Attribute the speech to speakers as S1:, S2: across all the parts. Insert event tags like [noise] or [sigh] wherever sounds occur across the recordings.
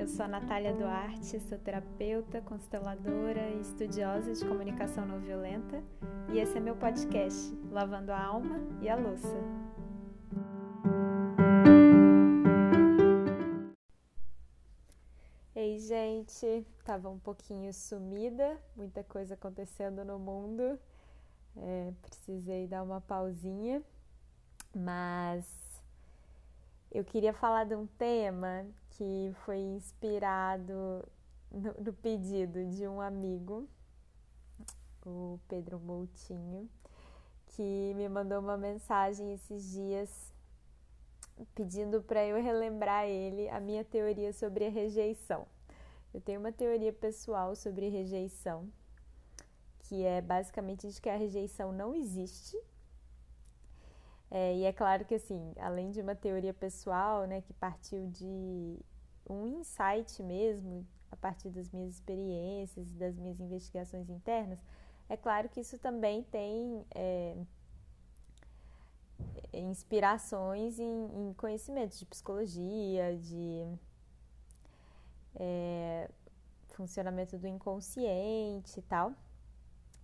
S1: eu sou a Natália Duarte, sou terapeuta, consteladora e estudiosa de comunicação não violenta, e esse é meu podcast, Lavando a Alma e a Louça. Ei, gente, tava um pouquinho sumida, muita coisa acontecendo no mundo, é, precisei dar uma pausinha, mas eu queria falar de um tema que foi inspirado no, no pedido de um amigo, o Pedro Moutinho, que me mandou uma mensagem esses dias pedindo para eu relembrar ele a minha teoria sobre a rejeição. Eu tenho uma teoria pessoal sobre rejeição, que é basicamente de que a rejeição não existe é, e é claro que, assim, além de uma teoria pessoal, né, que partiu de um insight mesmo, a partir das minhas experiências e das minhas investigações internas, é claro que isso também tem é, inspirações em, em, conhecimentos de psicologia, de é, funcionamento do inconsciente e tal.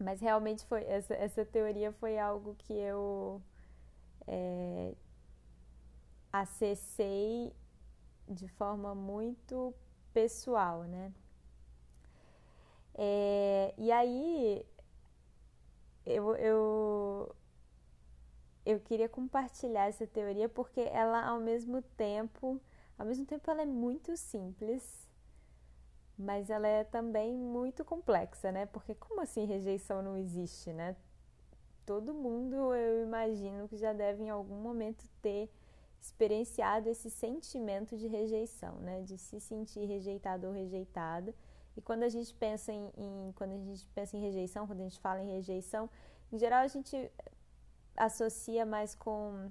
S1: Mas realmente foi essa, essa teoria foi algo que eu é, acessei de forma muito pessoal, né? É, e aí eu, eu, eu queria compartilhar essa teoria porque ela ao mesmo tempo, ao mesmo tempo ela é muito simples, mas ela é também muito complexa, né? Porque como assim rejeição não existe, né? Todo mundo, eu imagino que já deve em algum momento ter experienciado esse sentimento de rejeição, né? De se sentir rejeitado ou rejeitada. E quando a gente pensa em, em, quando a gente pensa em rejeição, quando a gente fala em rejeição, em geral a gente associa mais com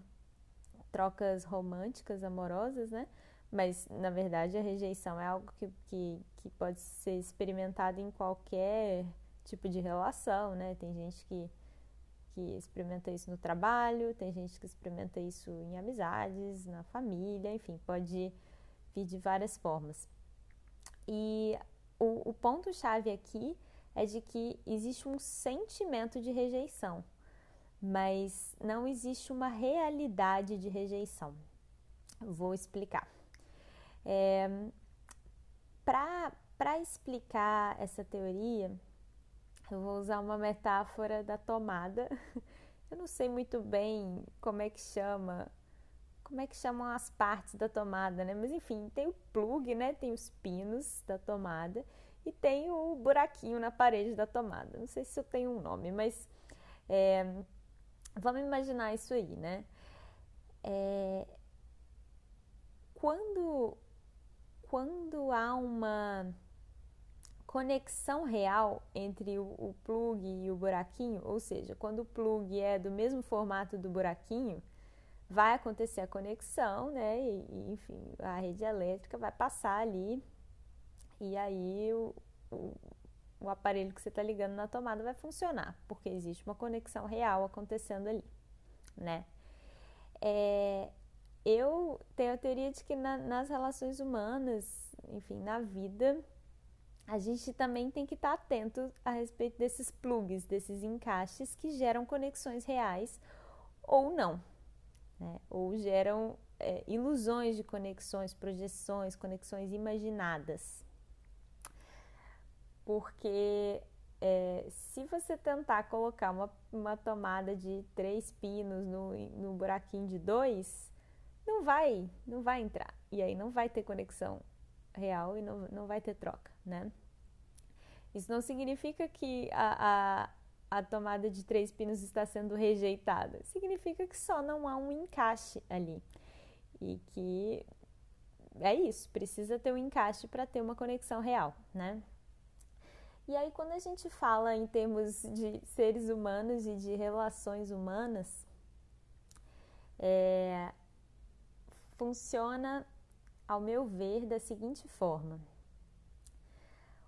S1: trocas românticas, amorosas, né? Mas na verdade a rejeição é algo que, que, que pode ser experimentado em qualquer tipo de relação, né? Tem gente que que experimenta isso no trabalho, tem gente que experimenta isso em amizades, na família, enfim, pode vir de várias formas. E o, o ponto-chave aqui é de que existe um sentimento de rejeição, mas não existe uma realidade de rejeição. Vou explicar. É, Para explicar essa teoria, eu vou usar uma metáfora da tomada. [laughs] Eu não sei muito bem como é que chama, como é que chamam as partes da tomada, né? Mas enfim, tem o plug, né? Tem os pinos da tomada e tem o buraquinho na parede da tomada. Não sei se eu tenho um nome, mas é, vamos imaginar isso aí, né? É, quando, quando há uma conexão real entre o, plug e o buraquinho, ou seja, quando o plug é do mesmo formato do buraquinho, vai acontecer a conexão, né? E, enfim, a rede elétrica vai passar ali e aí o, o, o aparelho que você está ligando na tomada vai funcionar, porque existe uma conexão real acontecendo ali, né? É, eu tenho a teoria de que na, nas relações humanas, enfim, na vida, a gente também tem que estar atento a respeito desses plugs, desses encaixes que geram conexões reais ou não, né? ou geram é, ilusões de conexões, projeções, conexões imaginadas. Porque é, se você tentar colocar uma, uma tomada de três pinos no, no buraquinho de dois, não vai, não vai entrar. E aí não vai ter conexão real e não, não vai ter troca, né? Isso não significa que a, a, a tomada de três pinos está sendo rejeitada. Significa que só não há um encaixe ali. E que é isso, precisa ter um encaixe para ter uma conexão real, né? E aí, quando a gente fala em termos de seres humanos e de relações humanas, é, funciona, ao meu ver, da seguinte forma: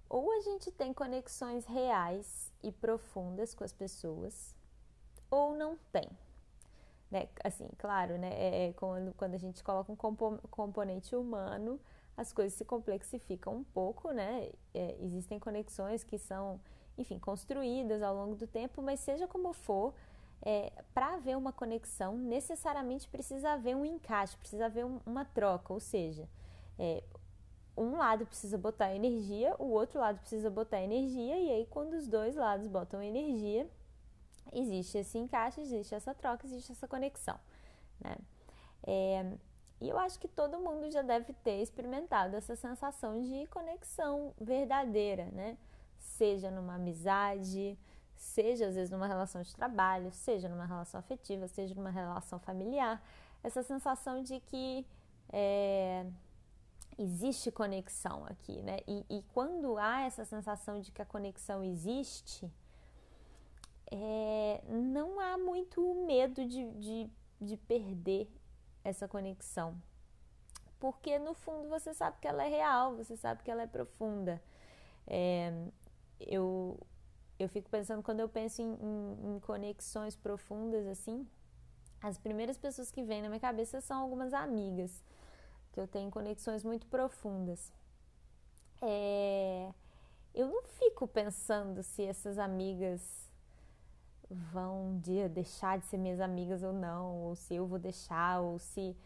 S1: ou a gente tem conexões reais e profundas com as pessoas, ou não tem. Né? Assim, claro, né? É, é quando, quando a gente coloca um componente humano, as coisas se complexificam um pouco, né? É, existem conexões que são, enfim, construídas ao longo do tempo, mas seja como for, é, para haver uma conexão, necessariamente precisa haver um encaixe, precisa haver um, uma troca, ou seja, é, um lado precisa botar energia, o outro lado precisa botar energia, e aí quando os dois lados botam energia, existe esse encaixe, existe essa troca, existe essa conexão, né? É, e eu acho que todo mundo já deve ter experimentado essa sensação de conexão verdadeira, né? Seja numa amizade, seja às vezes numa relação de trabalho, seja numa relação afetiva, seja numa relação familiar. Essa sensação de que é, existe conexão aqui, né? E, e, quando há essa sensação de que a conexão existe, é, não há muito medo de, de, de perder essa conexão. Porque no fundo você sabe que ela é real, você sabe que ela é profunda. É, eu, eu fico pensando, quando eu penso em, em, em, conexões profundas assim, as primeiras pessoas que vêm na minha cabeça são algumas amigas, que eu tenho conexões muito profundas. É, eu não fico pensando se essas amigas vão um dia deixar de ser minhas amigas ou não, ou se eu vou deixar, ou se.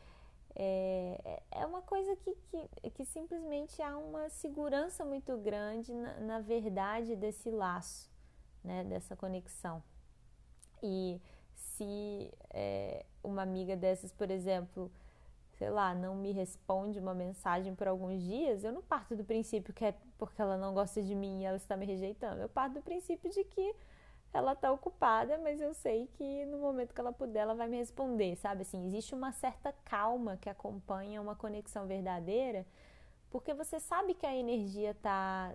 S1: É, é uma coisa que, que, que simplesmente há uma segurança muito grande na, na verdade desse laço, né, dessa conexão. E se é, uma amiga dessas, por exemplo, sei lá, não me responde uma mensagem por alguns dias, eu não parto do princípio que é porque ela não gosta de mim e ela está me rejeitando. Eu parto do princípio de que ela tá ocupada, mas eu sei que no momento que ela puder, ela vai me responder, sabe? Assim, existe uma certa calma que acompanha uma conexão verdadeira, porque você sabe que a energia tá,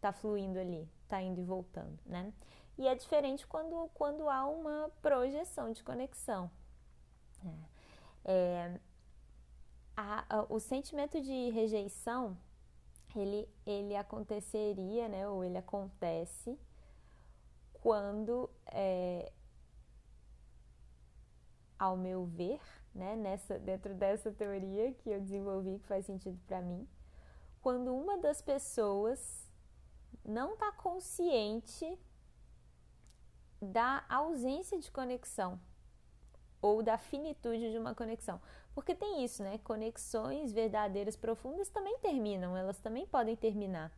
S1: tá fluindo ali, tá indo e voltando, né? E é diferente quando, quando há uma projeção de conexão. É, é, a, a, o sentimento de rejeição, ele, ele aconteceria, né? Ou ele acontece quando, é, ao meu ver, né, nessa, dentro dessa teoria que eu desenvolvi que faz sentido para mim, quando uma das pessoas não está consciente da ausência de conexão ou da finitude de uma conexão. Porque tem isso, né? Conexões verdadeiras profundas também terminam, elas também podem terminar.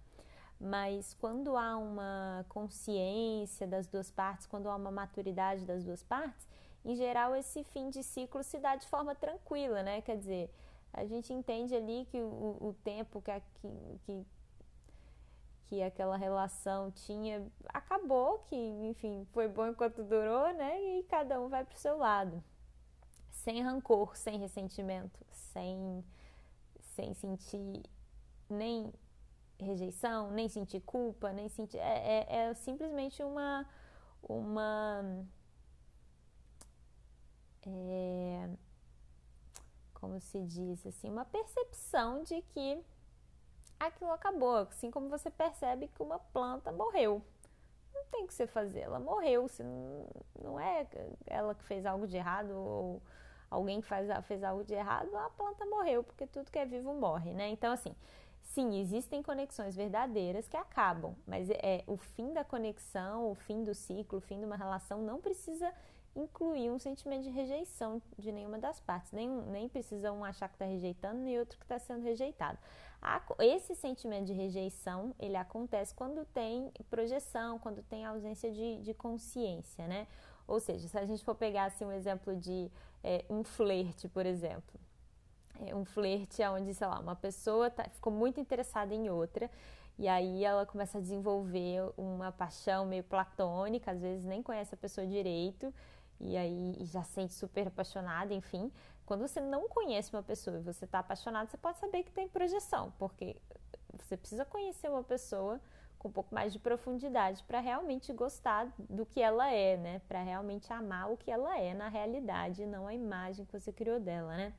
S1: Mas quando há uma consciência das duas partes, quando há uma maturidade das duas partes, em geral esse fim de ciclo se dá de forma tranquila, né? Quer dizer, a gente entende ali que o, o tempo que, que, que, que aquela relação tinha acabou, que enfim foi bom enquanto durou, né? E cada um vai para o seu lado, sem rancor, sem ressentimento, sem, sem sentir nem rejeição, nem sentir culpa, nem sentir. É, é, é simplesmente uma. uma é, como se diz assim, uma percepção de que aquilo acabou, assim como você percebe que uma planta morreu. Não tem o que você fazer, ela morreu, se não, não é ela que fez algo de errado ou alguém que faz, fez algo de errado, a planta morreu, porque tudo que é vivo morre, né? Então, assim, Sim, existem conexões verdadeiras que acabam, mas é o fim da conexão, o fim do ciclo, o fim de uma relação não precisa incluir um sentimento de rejeição de nenhuma das partes. Nem, nem precisa um achar que está rejeitando, nem outro que está sendo rejeitado. Esse sentimento de rejeição, ele acontece quando tem projeção, quando tem ausência de, de consciência, né? Ou seja, se a gente for pegar assim, um exemplo de é, um flerte, por exemplo é um flerte onde, sei lá, uma pessoa tá, ficou muito interessada em outra e aí ela começa a desenvolver uma paixão meio platônica, às vezes nem conhece a pessoa direito e aí já sente super apaixonada, enfim. Quando você não conhece uma pessoa e você está apaixonado, você pode saber que tem projeção, porque você precisa conhecer uma pessoa com um pouco mais de profundidade para realmente gostar do que ela é, né? Para realmente amar o que ela é na realidade, não a imagem que você criou dela, né?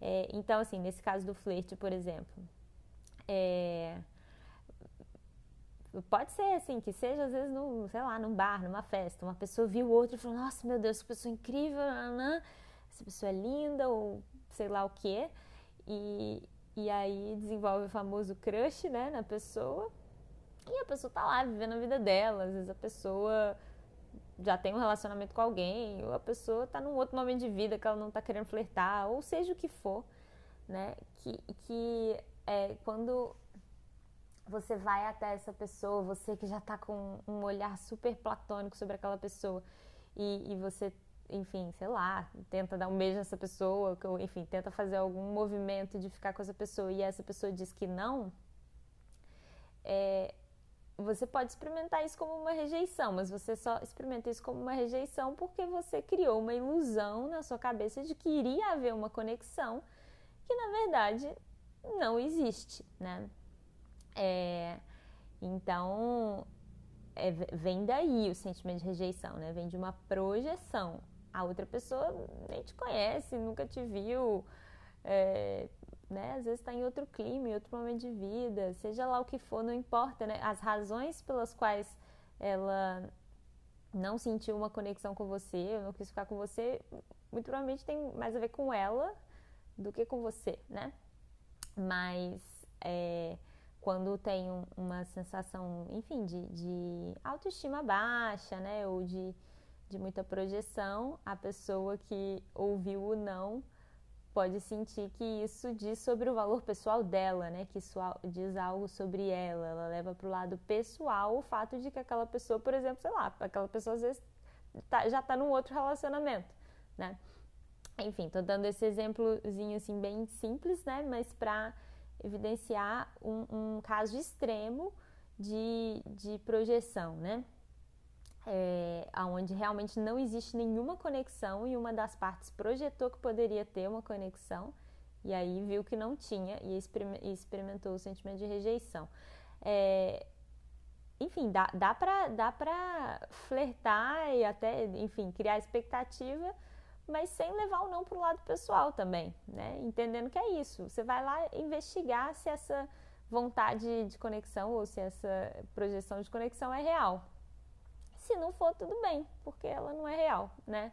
S1: É, então, assim, nesse caso do flerte, por exemplo, é, pode ser assim, que seja às vezes, no, sei lá, num bar, numa festa, uma pessoa viu outra e falou, nossa, meu Deus, que pessoa incrível, nanã, essa pessoa é linda, ou sei lá o que, e, e aí desenvolve o famoso crush, né, na pessoa. E a pessoa tá lá vivendo a vida dela. Às vezes a pessoa já tem um relacionamento com alguém, ou a pessoa tá num outro momento de vida que ela não tá querendo flertar, ou seja o que for, né? Que, que é, quando você vai até essa pessoa, você que já tá com um olhar super platônico sobre aquela pessoa, e, e você enfim, sei lá, tenta dar um beijo nessa pessoa, ou, enfim, tenta fazer algum movimento de ficar com essa pessoa e essa pessoa diz que não, é, você pode experimentar isso como uma rejeição, mas você só experimenta isso como uma rejeição porque você criou uma ilusão na sua cabeça de que iria haver uma conexão que na verdade não existe, né? É, então é, vem daí o sentimento de rejeição, né? Vem de uma projeção a outra pessoa nem te conhece, nunca te viu, é, né? Às vezes está em outro clima, em outro momento de vida, seja lá o que for, não importa, né? As razões pelas quais ela não sentiu uma conexão com você, não quis ficar com você, muito provavelmente tem mais a ver com ela do que com você, né? Mas é, quando tem um, uma sensação, enfim, de, de autoestima baixa, né? Ou de de muita projeção, a pessoa que ouviu o não pode sentir que isso diz sobre o valor pessoal dela, né? Que isso diz algo sobre ela. Ela leva para o lado pessoal o fato de que aquela pessoa, por exemplo, sei lá, aquela pessoa às vezes tá, já está num outro relacionamento, né? Enfim, tô dando esse exemplozinho assim bem simples, né? Mas para evidenciar um, um, caso extremo de, de projeção, né? É, onde realmente não existe nenhuma conexão e uma das partes projetou que poderia ter uma conexão e aí viu que não tinha e experimentou o sentimento de rejeição. É, enfim, dá, dá para dá pra flertar e até, enfim, criar expectativa, mas sem levar o não para o lado pessoal também, né? Entendendo que é isso. Você vai lá investigar se essa vontade de conexão ou se essa projeção de conexão é real, se não for, tudo bem, porque ela não é real, né?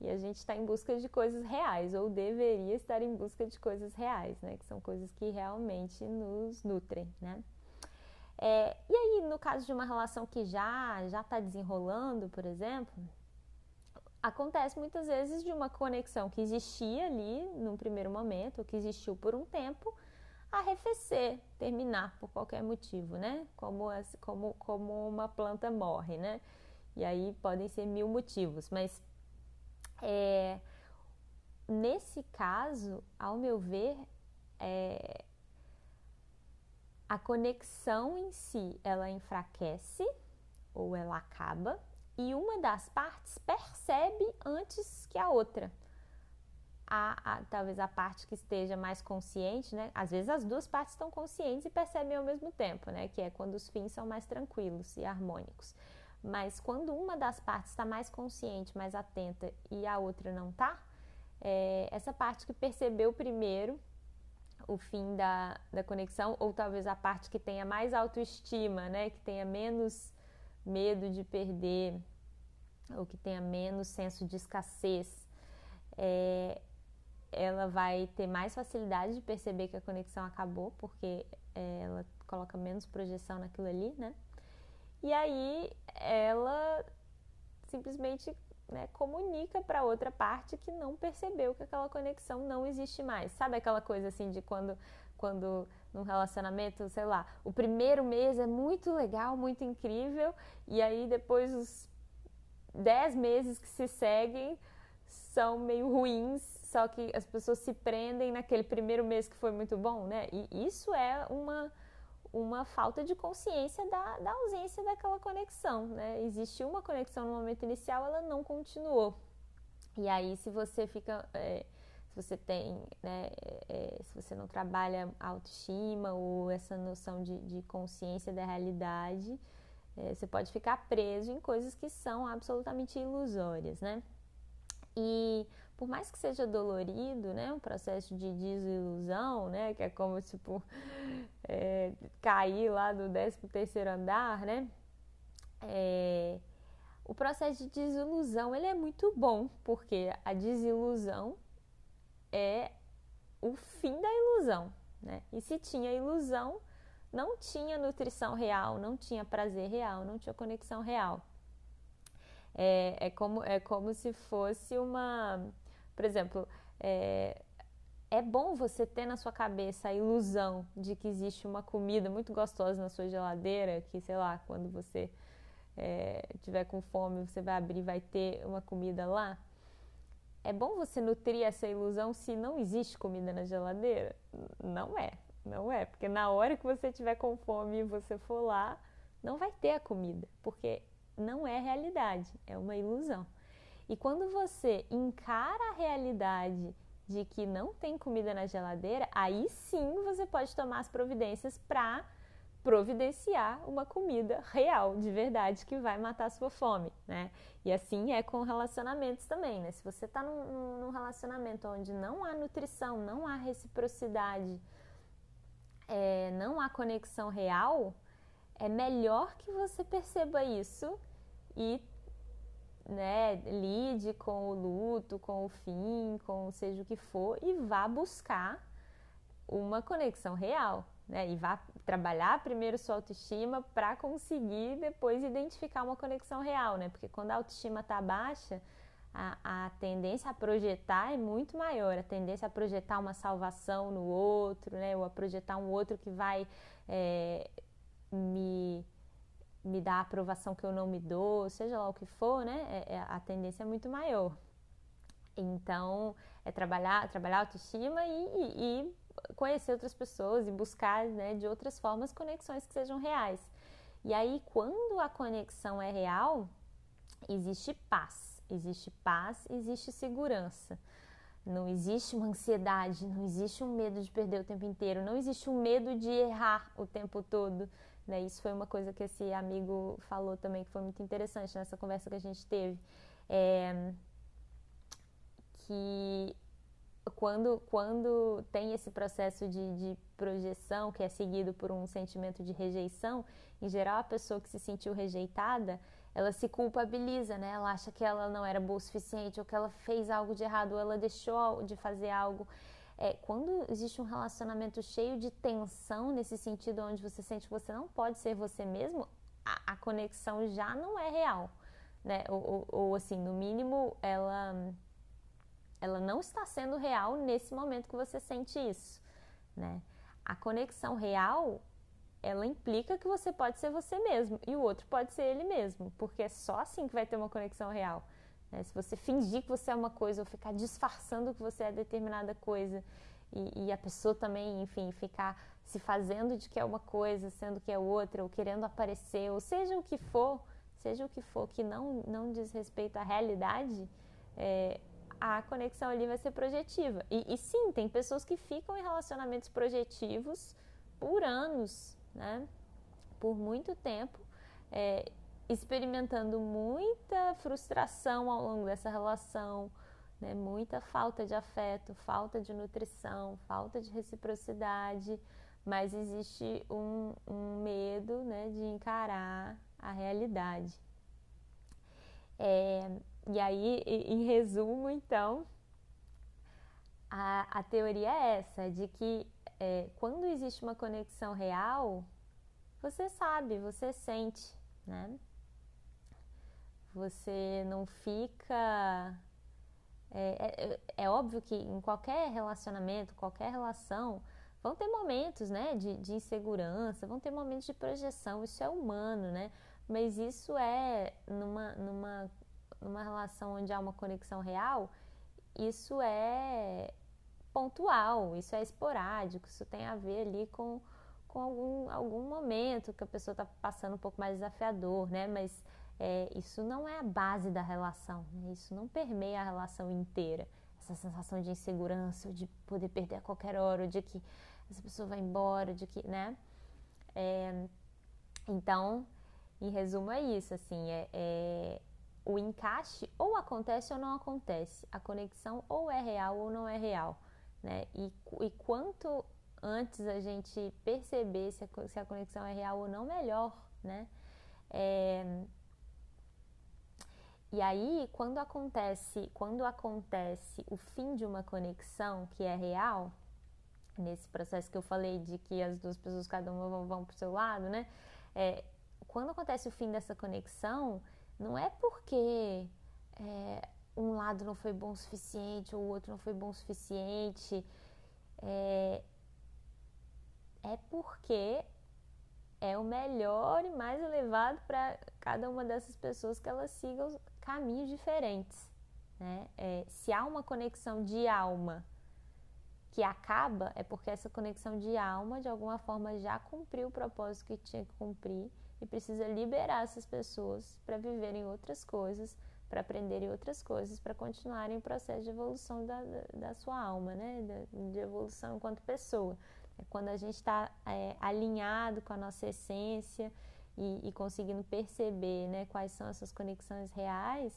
S1: E a gente está em busca de coisas reais, ou deveria estar em busca de coisas reais, né? Que são coisas que realmente nos nutrem, né? É, e aí, no caso de uma relação que já já está desenrolando, por exemplo, acontece muitas vezes de uma conexão que existia ali num primeiro momento, ou que existiu por um tempo, arrefecer, terminar por qualquer motivo, né? Como, como, como uma planta morre, né? E aí podem ser mil motivos, mas é, nesse caso, ao meu ver, é, a conexão em si ela enfraquece ou ela acaba e uma das partes percebe antes que a outra. A, a, talvez a parte que esteja mais consciente, né? Às vezes as duas partes estão conscientes e percebem ao mesmo tempo, né? Que é quando os fins são mais tranquilos e harmônicos. Mas quando uma das partes está mais consciente, mais atenta e a outra não está, é, essa parte que percebeu primeiro o fim da, da conexão, ou talvez a parte que tenha mais autoestima, né, que tenha menos medo de perder, ou que tenha menos senso de escassez, é, ela vai ter mais facilidade de perceber que a conexão acabou, porque é, ela coloca menos projeção naquilo ali, né? E aí ela simplesmente né, comunica para outra parte que não percebeu que aquela conexão não existe mais. Sabe aquela coisa assim de quando, quando num relacionamento, sei lá, o primeiro mês é muito legal, muito incrível, e aí depois os dez meses que se seguem são meio ruins, só que as pessoas se prendem naquele primeiro mês que foi muito bom, né? E isso é uma uma falta de consciência da, da ausência daquela conexão, né? Existiu uma conexão no momento inicial, ela não continuou. E aí, se você fica, é, se você tem, né, é, se você não trabalha autoestima ou essa noção de, de consciência da realidade, é, você pode ficar preso em coisas que são absolutamente ilusórias, né? E por mais que seja dolorido, né, um processo de desilusão, né, que é como tipo [laughs] é, cair lá do 13 terceiro andar, né, é, o processo de desilusão ele é muito bom porque a desilusão é o fim da ilusão, né? E se tinha ilusão, não tinha nutrição real, não tinha prazer real, não tinha conexão real. É, é, como, é como se fosse uma. Por exemplo, é, é bom você ter na sua cabeça a ilusão de que existe uma comida muito gostosa na sua geladeira, que sei lá, quando você é, tiver com fome, você vai abrir e vai ter uma comida lá. É bom você nutrir essa ilusão se não existe comida na geladeira? Não é, não é, porque na hora que você tiver com fome e você for lá, não vai ter a comida, porque não é realidade, é uma ilusão. E quando você encara a realidade de que não tem comida na geladeira, aí sim você pode tomar as providências para providenciar uma comida real, de verdade, que vai matar a sua fome, né? E assim é com relacionamentos também, né? Se você está num, num, relacionamento onde não há nutrição, não há reciprocidade, é, não há conexão real, é melhor que você perceba isso e né, lide com o luto, com o fim, com seja o que for, e vá buscar uma conexão real, né? E vá trabalhar primeiro sua autoestima para conseguir depois identificar uma conexão real, né? Porque quando a autoestima está baixa, a, a, tendência a projetar é muito maior, a tendência a projetar uma salvação no outro, né? Ou a projetar um outro que vai é, me me dar a aprovação que eu não me dou, seja lá o que for, né? É, é, a tendência é muito maior. Então, é trabalhar, trabalhar a autoestima e, e, e conhecer outras pessoas e buscar né, de outras formas conexões que sejam reais. E aí, quando a conexão é real, existe paz, existe paz, existe segurança. Não existe uma ansiedade, não existe um medo de perder o tempo inteiro, não existe um medo de errar o tempo todo, né? Isso foi uma coisa que esse amigo falou também que foi muito interessante nessa conversa que a gente teve. É, que quando, quando tem esse processo de, de, projeção que é seguido por um sentimento de rejeição, em geral a pessoa que se sentiu rejeitada, ela se culpabiliza, né? Ela acha que ela não era boa o suficiente, ou que ela fez algo de errado, ou ela deixou de fazer algo é, quando existe um relacionamento cheio de tensão, nesse sentido onde você sente que você não pode ser você mesmo, a, a conexão já não é real, né? Ou, ou, ou, assim, no mínimo, ela, ela não está sendo real nesse momento que você sente isso, né? A conexão real, ela implica que você pode ser você mesmo e o outro pode ser ele mesmo, porque é só assim que vai ter uma conexão real. Né? Se você fingir que você é uma coisa ou ficar disfarçando que você é determinada coisa e, e, a pessoa também, enfim, ficar se fazendo de que é uma coisa, sendo que é outra, ou querendo aparecer, ou seja o que for, seja o que for que não, não diz respeito à realidade, é, a conexão ali vai ser projetiva. E, e, sim, tem pessoas que ficam em relacionamentos projetivos por anos, né? Por muito tempo. É, experimentando muita frustração ao longo dessa relação, né? muita falta de afeto, falta de nutrição, falta de reciprocidade, mas existe um, um medo né, de encarar a realidade. É, e aí, em resumo, então, a, a teoria é essa, de que é, quando existe uma conexão real, você sabe, você sente, né? Você não fica. É, é, é, óbvio que em qualquer relacionamento, qualquer relação, vão ter momentos né, de, de insegurança, vão ter momentos de projeção, isso é humano, né? Mas isso é numa, numa, numa relação onde há uma conexão real, isso é pontual, isso é esporádico, isso tem a ver ali com, com algum, algum momento que a pessoa está passando um pouco mais desafiador, né? Mas é, isso não é a base da relação, né? isso não permeia a relação inteira. Essa sensação de insegurança, de poder perder a qualquer hora, de que essa pessoa vai embora, de que, né? É, então, em resumo, é isso, assim, é, é, o encaixe ou acontece ou não acontece, a conexão ou é real ou não é real, né? E, e quanto antes a gente perceber se a, se a conexão é real ou não, melhor, né? É, e aí, quando acontece, quando acontece o fim de uma conexão que é real, nesse processo que eu falei de que as duas pessoas, cada uma vão, vão para o seu lado, né? É, quando acontece o fim dessa conexão, não é porque é, um lado não foi bom o suficiente ou o outro não foi bom o suficiente, é, é porque é o melhor e mais elevado para cada uma dessas pessoas que elas sigam caminhos diferentes. Né? É, se há uma conexão de alma que acaba, é porque essa conexão de alma, de alguma forma, já cumpriu o propósito que tinha que cumprir e precisa liberar essas pessoas para viverem outras coisas, para aprenderem outras coisas, para continuarem o processo de evolução da, da, da sua alma, né? De, evolução enquanto pessoa. É quando a gente está é, alinhado com a nossa essência e, e, conseguindo perceber né, quais são essas conexões reais,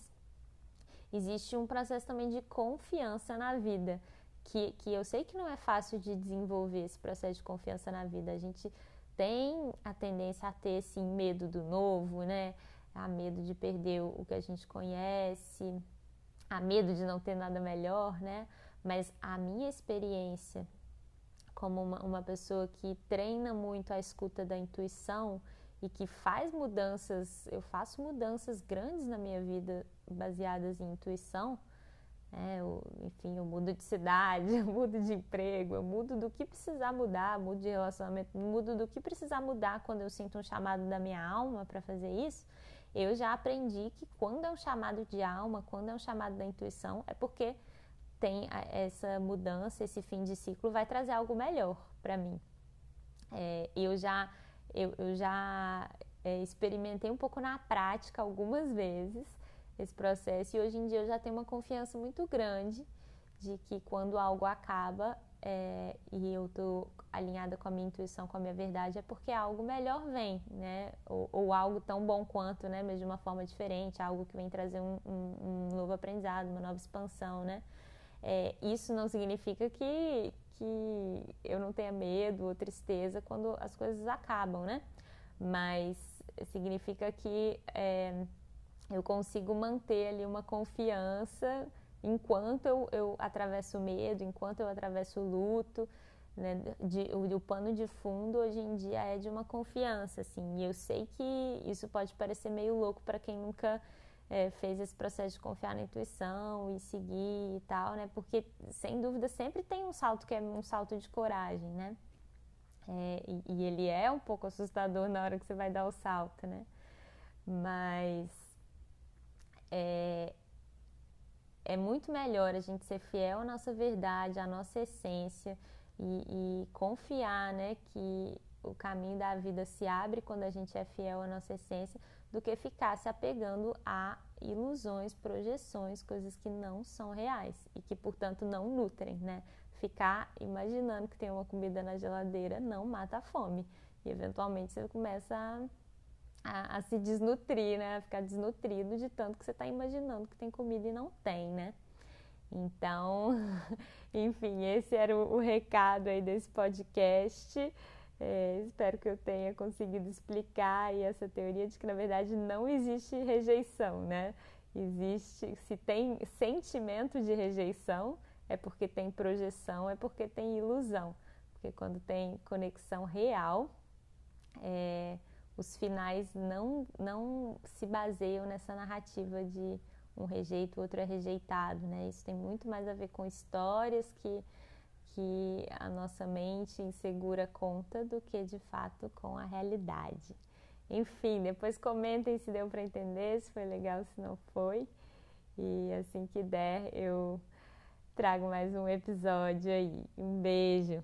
S1: existe um processo também de confiança na vida, que, que eu sei que não é fácil de desenvolver esse processo de confiança na vida. A gente tem a tendência a ter esse medo do novo, né? A medo de perder o que a gente conhece, a medo de não ter nada melhor, né? Mas a minha experiência como uma, uma pessoa que treina muito a escuta da intuição e que faz mudanças, eu faço mudanças grandes na minha vida baseadas em intuição. É, eu, enfim, eu mudo de cidade, [laughs] eu mudo de emprego, eu mudo do que precisar mudar, mudo de relacionamento, mudo do que precisar mudar quando eu sinto um chamado da minha alma para fazer isso. Eu já aprendi que quando é um chamado de alma, quando é um chamado da intuição, é porque tem essa mudança, esse fim de ciclo vai trazer algo melhor para mim. É, eu já, eu, eu já é, experimentei um pouco na prática algumas vezes esse processo e hoje em dia eu já tenho uma confiança muito grande de que quando algo acaba é, e eu estou alinhada com a minha intuição, com a minha verdade, é porque algo melhor vem, né? Ou, ou, algo tão bom quanto, né? Mas de uma forma diferente, algo que vem trazer um, um, um novo aprendizado, uma nova expansão, né? É, isso não significa que, que eu não tenha medo ou tristeza quando as coisas acabam, né? Mas significa que é, eu consigo manter ali uma confiança enquanto eu, eu atravesso o medo, enquanto eu atravesso o luto. Né? De, o, o pano de fundo hoje em dia é de uma confiança, assim. E eu sei que isso pode parecer meio louco para quem nunca é, fez esse processo de confiar na intuição e seguir e tal, né? Porque sem dúvida sempre tem um salto que é um salto de coragem, né? É, e, e, ele é um pouco assustador na hora que você vai dar o salto, né? Mas é, é muito melhor a gente ser fiel à nossa verdade, à nossa essência e, e confiar, né? Que o caminho da vida se abre quando a gente é fiel à nossa essência do que ficar se apegando a ilusões, projeções, coisas que não são reais e que, portanto, não nutrem, né? Ficar imaginando que tem uma comida na geladeira não mata a fome. E, eventualmente, você começa a, a, a se desnutrir, né? A ficar desnutrido de tanto que você está imaginando que tem comida e não tem, né? Então, [laughs] enfim, esse era o, o recado aí desse podcast. É, espero que eu tenha conseguido explicar essa teoria de que na verdade não existe rejeição, né? Existe, se tem sentimento de rejeição, é porque tem projeção, é porque tem ilusão. Porque quando tem conexão real, é, os finais não, não se baseiam nessa narrativa de um rejeito, o outro é rejeitado, né? Isso tem muito mais a ver com histórias que que a nossa mente insegura conta do que de fato com a realidade. Enfim, depois comentem se deu para entender, se foi legal, se não foi. E assim que der, eu trago mais um episódio aí. Um beijo.